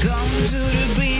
Come to the beach.